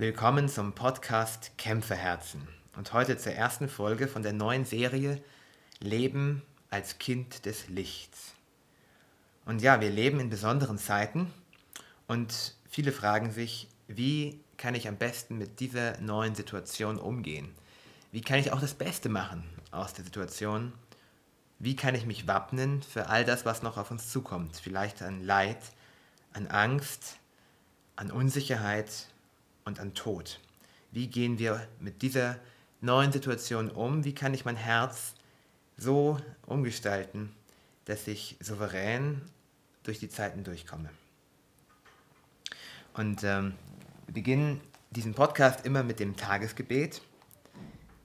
Willkommen zum Podcast Kämpferherzen und heute zur ersten Folge von der neuen Serie Leben als Kind des Lichts. Und ja, wir leben in besonderen Zeiten und viele fragen sich, wie kann ich am besten mit dieser neuen Situation umgehen? Wie kann ich auch das Beste machen aus der Situation? Wie kann ich mich wappnen für all das, was noch auf uns zukommt? Vielleicht an Leid, an Angst, an Unsicherheit und an Tod. Wie gehen wir mit dieser neuen Situation um? Wie kann ich mein Herz so umgestalten, dass ich souverän durch die Zeiten durchkomme? Und ähm, wir beginnen diesen Podcast immer mit dem Tagesgebet,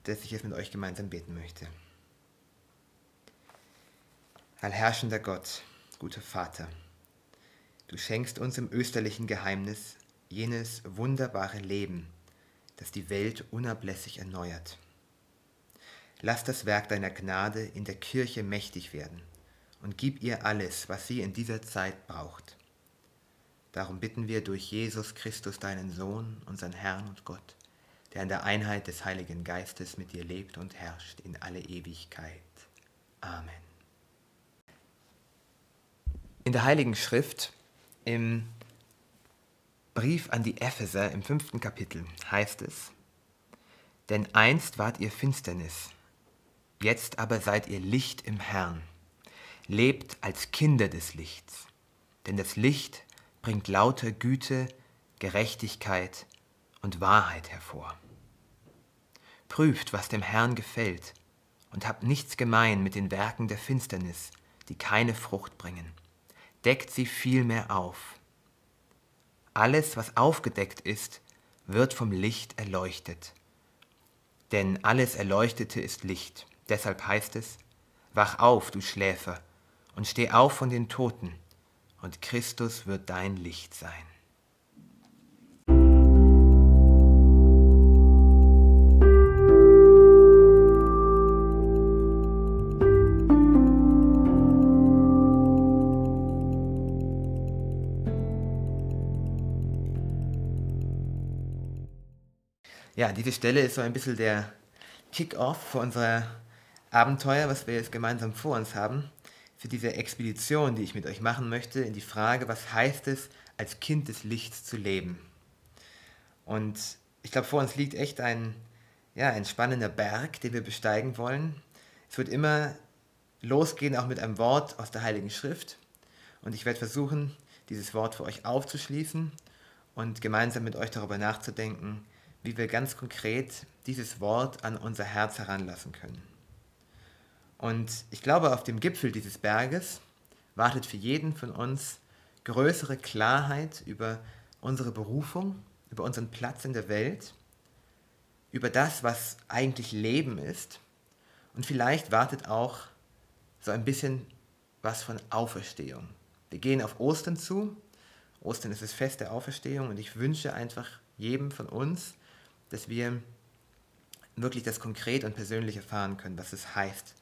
das ich jetzt mit euch gemeinsam beten möchte. Allherrschender Gott, guter Vater, du schenkst uns im österlichen Geheimnis jenes wunderbare Leben, das die Welt unablässig erneuert. Lass das Werk deiner Gnade in der Kirche mächtig werden und gib ihr alles, was sie in dieser Zeit braucht. Darum bitten wir durch Jesus Christus, deinen Sohn, unseren Herrn und Gott, der in der Einheit des Heiligen Geistes mit dir lebt und herrscht in alle Ewigkeit. Amen. In der Heiligen Schrift, im Brief an die Epheser im fünften Kapitel heißt es, Denn einst wart ihr Finsternis, jetzt aber seid ihr Licht im Herrn. Lebt als Kinder des Lichts, denn das Licht bringt lauter Güte, Gerechtigkeit und Wahrheit hervor. Prüft, was dem Herrn gefällt, und habt nichts gemein mit den Werken der Finsternis, die keine Frucht bringen. Deckt sie vielmehr auf alles, was aufgedeckt ist, wird vom Licht erleuchtet. Denn alles Erleuchtete ist Licht. Deshalb heißt es, Wach auf, du Schläfer, und steh auf von den Toten, und Christus wird dein Licht sein. Ja, diese Stelle ist so ein bisschen der Kick-off für unser Abenteuer, was wir jetzt gemeinsam vor uns haben, für diese Expedition, die ich mit euch machen möchte, in die Frage, was heißt es, als Kind des Lichts zu leben. Und ich glaube, vor uns liegt echt ein, ja, ein spannender Berg, den wir besteigen wollen. Es wird immer losgehen, auch mit einem Wort aus der Heiligen Schrift. Und ich werde versuchen, dieses Wort für euch aufzuschließen und gemeinsam mit euch darüber nachzudenken, wie wir ganz konkret dieses Wort an unser Herz heranlassen können. Und ich glaube, auf dem Gipfel dieses Berges wartet für jeden von uns größere Klarheit über unsere Berufung, über unseren Platz in der Welt, über das, was eigentlich Leben ist. Und vielleicht wartet auch so ein bisschen was von Auferstehung. Wir gehen auf Ostern zu. Ostern ist das Fest der Auferstehung und ich wünsche einfach jedem von uns, dass wir wirklich das konkret und persönlich erfahren können, was es heißt,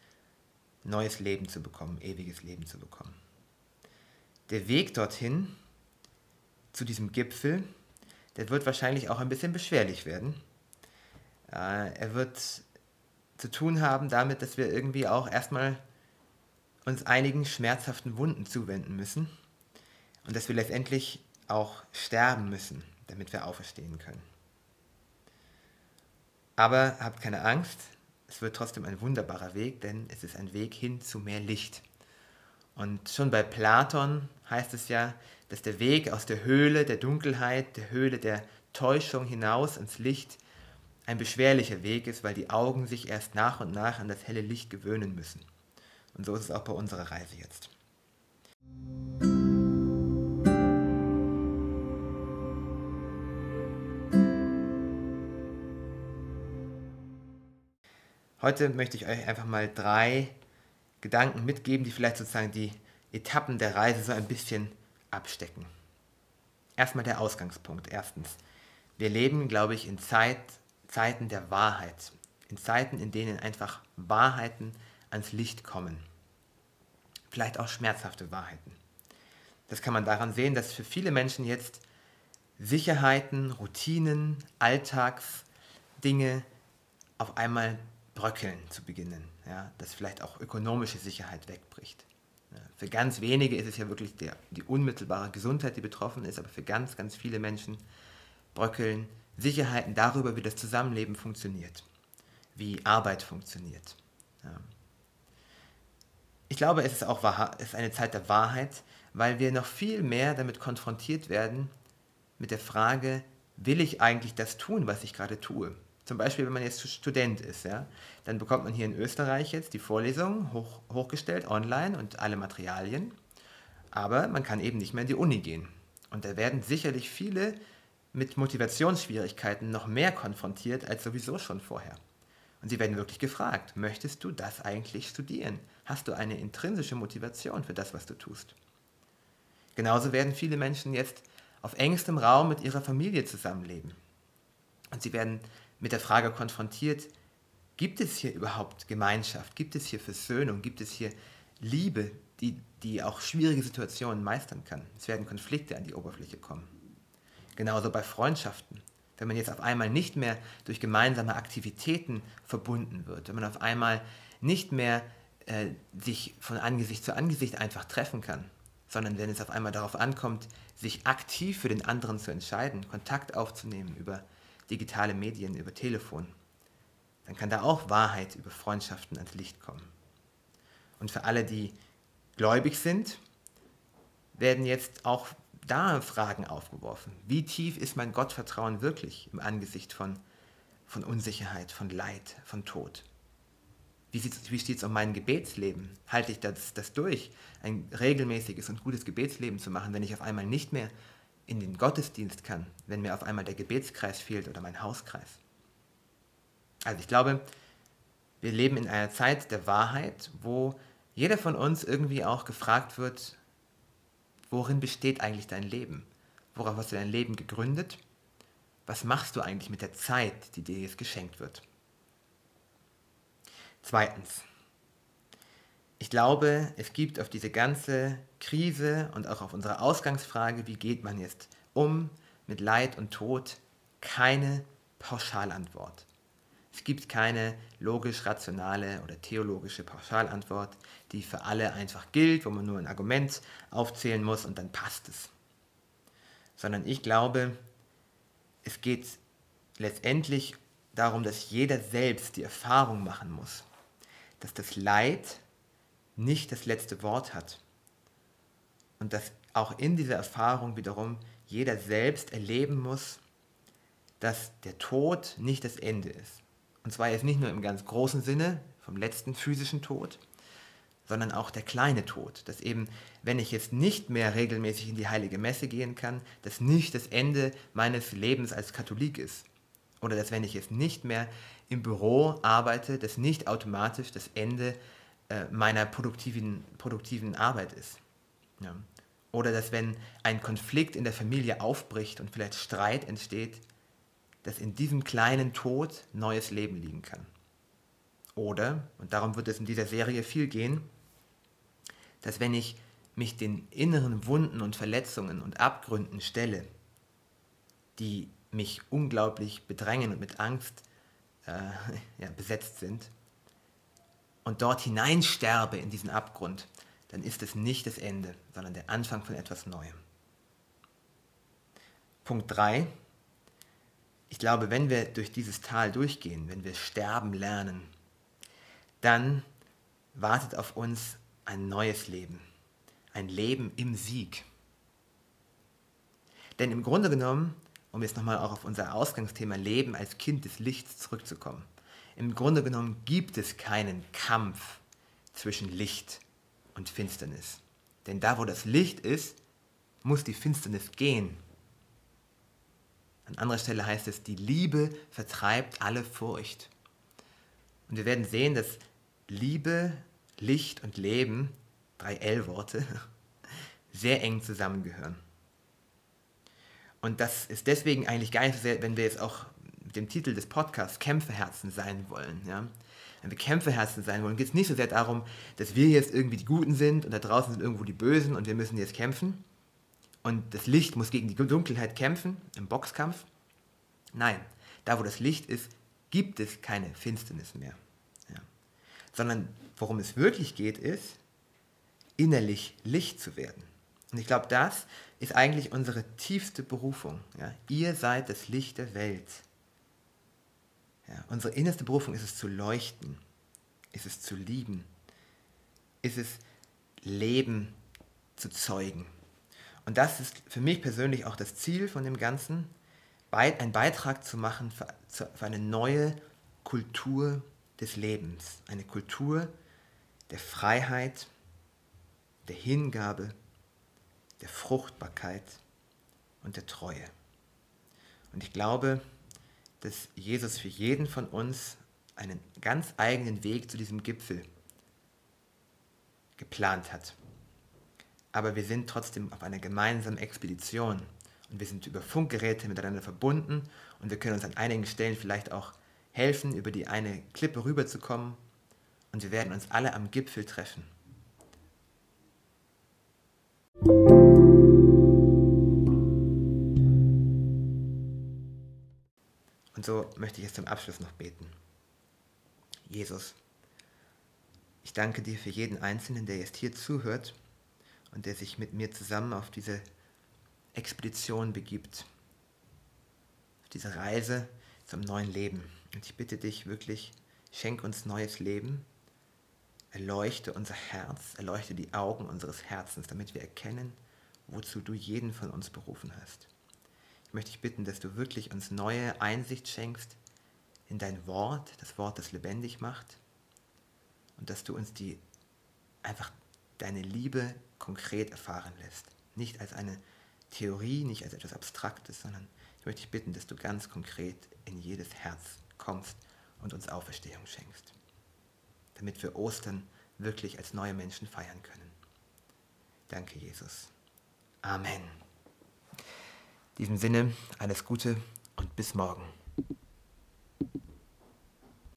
neues Leben zu bekommen, ewiges Leben zu bekommen. Der Weg dorthin, zu diesem Gipfel, der wird wahrscheinlich auch ein bisschen beschwerlich werden. Äh, er wird zu tun haben damit, dass wir irgendwie auch erstmal uns einigen schmerzhaften Wunden zuwenden müssen und dass wir letztendlich auch sterben müssen, damit wir auferstehen können. Aber habt keine Angst, es wird trotzdem ein wunderbarer Weg, denn es ist ein Weg hin zu mehr Licht. Und schon bei Platon heißt es ja, dass der Weg aus der Höhle der Dunkelheit, der Höhle der Täuschung hinaus ins Licht ein beschwerlicher Weg ist, weil die Augen sich erst nach und nach an das helle Licht gewöhnen müssen. Und so ist es auch bei unserer Reise jetzt. Heute möchte ich euch einfach mal drei Gedanken mitgeben, die vielleicht sozusagen die Etappen der Reise so ein bisschen abstecken. Erstmal der Ausgangspunkt. Erstens, wir leben, glaube ich, in Zeit, Zeiten der Wahrheit. In Zeiten, in denen einfach Wahrheiten ans Licht kommen. Vielleicht auch schmerzhafte Wahrheiten. Das kann man daran sehen, dass für viele Menschen jetzt Sicherheiten, Routinen, Alltagsdinge auf einmal bröckeln zu beginnen. Ja, dass vielleicht auch ökonomische Sicherheit wegbricht. Ja, für ganz wenige ist es ja wirklich der, die unmittelbare Gesundheit, die betroffen ist, aber für ganz, ganz viele Menschen bröckeln Sicherheiten darüber, wie das Zusammenleben funktioniert, wie Arbeit funktioniert. Ja. Ich glaube, es ist auch es ist eine Zeit der Wahrheit, weil wir noch viel mehr damit konfrontiert werden mit der Frage, will ich eigentlich das tun, was ich gerade tue? Zum Beispiel, wenn man jetzt Student ist, ja, dann bekommt man hier in Österreich jetzt die Vorlesungen hoch, hochgestellt, online und alle Materialien. Aber man kann eben nicht mehr in die Uni gehen. Und da werden sicherlich viele mit Motivationsschwierigkeiten noch mehr konfrontiert als sowieso schon vorher. Und sie werden wirklich gefragt, möchtest du das eigentlich studieren? Hast du eine intrinsische Motivation für das, was du tust? Genauso werden viele Menschen jetzt auf engstem Raum mit ihrer Familie zusammenleben. Und sie werden mit der Frage konfrontiert, gibt es hier überhaupt Gemeinschaft? Gibt es hier Versöhnung? Gibt es hier Liebe, die, die auch schwierige Situationen meistern kann? Es werden Konflikte an die Oberfläche kommen. Genauso bei Freundschaften. Wenn man jetzt auf einmal nicht mehr durch gemeinsame Aktivitäten verbunden wird, wenn man auf einmal nicht mehr äh, sich von Angesicht zu Angesicht einfach treffen kann, sondern wenn es auf einmal darauf ankommt, sich aktiv für den anderen zu entscheiden, Kontakt aufzunehmen über digitale Medien, über Telefon, dann kann da auch Wahrheit über Freundschaften ans Licht kommen. Und für alle, die gläubig sind, werden jetzt auch da Fragen aufgeworfen. Wie tief ist mein Gottvertrauen wirklich im Angesicht von, von Unsicherheit, von Leid, von Tod? Wie, wie steht es um mein Gebetsleben? Halte ich das, das durch, ein regelmäßiges und gutes Gebetsleben zu machen, wenn ich auf einmal nicht mehr in den Gottesdienst kann, wenn mir auf einmal der Gebetskreis fehlt oder mein Hauskreis. Also ich glaube, wir leben in einer Zeit der Wahrheit, wo jeder von uns irgendwie auch gefragt wird, worin besteht eigentlich dein Leben? Worauf hast du dein Leben gegründet? Was machst du eigentlich mit der Zeit, die dir jetzt geschenkt wird? Zweitens, ich glaube, es gibt auf diese ganze Krise und auch auf unsere Ausgangsfrage, wie geht man jetzt um mit Leid und Tod, keine Pauschalantwort. Es gibt keine logisch-rationale oder theologische Pauschalantwort, die für alle einfach gilt, wo man nur ein Argument aufzählen muss und dann passt es. Sondern ich glaube, es geht letztendlich darum, dass jeder selbst die Erfahrung machen muss, dass das Leid nicht das letzte Wort hat. Und dass auch in dieser Erfahrung wiederum jeder selbst erleben muss, dass der Tod nicht das Ende ist. Und zwar jetzt nicht nur im ganz großen Sinne vom letzten physischen Tod, sondern auch der kleine Tod. Dass eben, wenn ich jetzt nicht mehr regelmäßig in die heilige Messe gehen kann, das nicht das Ende meines Lebens als Katholik ist. Oder dass wenn ich jetzt nicht mehr im Büro arbeite, das nicht automatisch das Ende äh, meiner produktiven, produktiven Arbeit ist. Ja. Oder dass wenn ein Konflikt in der Familie aufbricht und vielleicht Streit entsteht, dass in diesem kleinen Tod neues Leben liegen kann. Oder, und darum wird es in dieser Serie viel gehen, dass wenn ich mich den inneren Wunden und Verletzungen und Abgründen stelle, die mich unglaublich bedrängen und mit Angst äh, ja, besetzt sind, und dort hineinsterbe in diesen Abgrund, dann ist es nicht das Ende, sondern der Anfang von etwas Neuem. Punkt 3. Ich glaube, wenn wir durch dieses Tal durchgehen, wenn wir sterben lernen, dann wartet auf uns ein neues Leben, ein Leben im Sieg. Denn im Grunde genommen, um jetzt nochmal auch auf unser Ausgangsthema Leben als Kind des Lichts zurückzukommen, im Grunde genommen gibt es keinen Kampf zwischen Licht und Finsternis. Denn da, wo das Licht ist, muss die Finsternis gehen. An anderer Stelle heißt es, die Liebe vertreibt alle Furcht. Und wir werden sehen, dass Liebe, Licht und Leben, drei L-Worte, sehr eng zusammengehören. Und das ist deswegen eigentlich gar nicht so sehr, wenn wir jetzt auch dem Titel des Podcasts Kämpferherzen sein wollen. Ja? Wenn wir Kämpferherzen sein wollen, geht es nicht so sehr darum, dass wir jetzt irgendwie die Guten sind und da draußen sind irgendwo die Bösen und wir müssen jetzt kämpfen. und das Licht muss gegen die Dunkelheit kämpfen im Boxkampf. Nein, da wo das Licht ist, gibt es keine Finsternis mehr. Ja. Sondern worum es wirklich geht, ist, innerlich Licht zu werden. Und ich glaube, das ist eigentlich unsere tiefste Berufung. Ja. Ihr seid das Licht der Welt. Ja. Unsere innerste Berufung ist es zu leuchten, ist es zu lieben, ist es Leben zu zeugen. Und das ist für mich persönlich auch das Ziel von dem Ganzen, einen Beitrag zu machen für, eine neue Kultur des Lebens, eine Kultur der Freiheit, der Hingabe, der Fruchtbarkeit und der Treue. Und ich glaube, dass Jesus für jeden von uns einen ganz eigenen Weg zu diesem Gipfel geplant hat. Aber wir sind trotzdem auf einer gemeinsamen Expedition und wir sind über Funkgeräte miteinander verbunden und wir können uns an einigen Stellen vielleicht auch helfen, über die eine Klippe rüberzukommen und wir werden uns alle am Gipfel treffen. Und so möchte ich jetzt zum Abschluss noch beten. Jesus, ich danke dir für jeden Einzelnen, der jetzt hier zuhört und der sich mit mir zusammen auf diese Expedition begibt, auf diese Reise zum neuen Leben. Und ich bitte dich wirklich, schenk uns neues Leben, erleuchte unser Herz, erleuchte die Augen unseres Herzens, damit wir erkennen, wozu du jeden von uns berufen hast. Ich möchte dich bitten, dass du wirklich uns neue Einsicht schenkst in dein Wort, das Wort, das lebendig macht, und dass du uns die einfach deine Liebe konkret erfahren lässt. Nicht als eine Theorie, nicht als etwas Abstraktes, sondern ich möchte dich bitten, dass du ganz konkret in jedes Herz kommst und uns Auferstehung schenkst, damit wir Ostern wirklich als neue Menschen feiern können. Danke, Jesus. Amen. In diesem Sinne, alles Gute und bis morgen.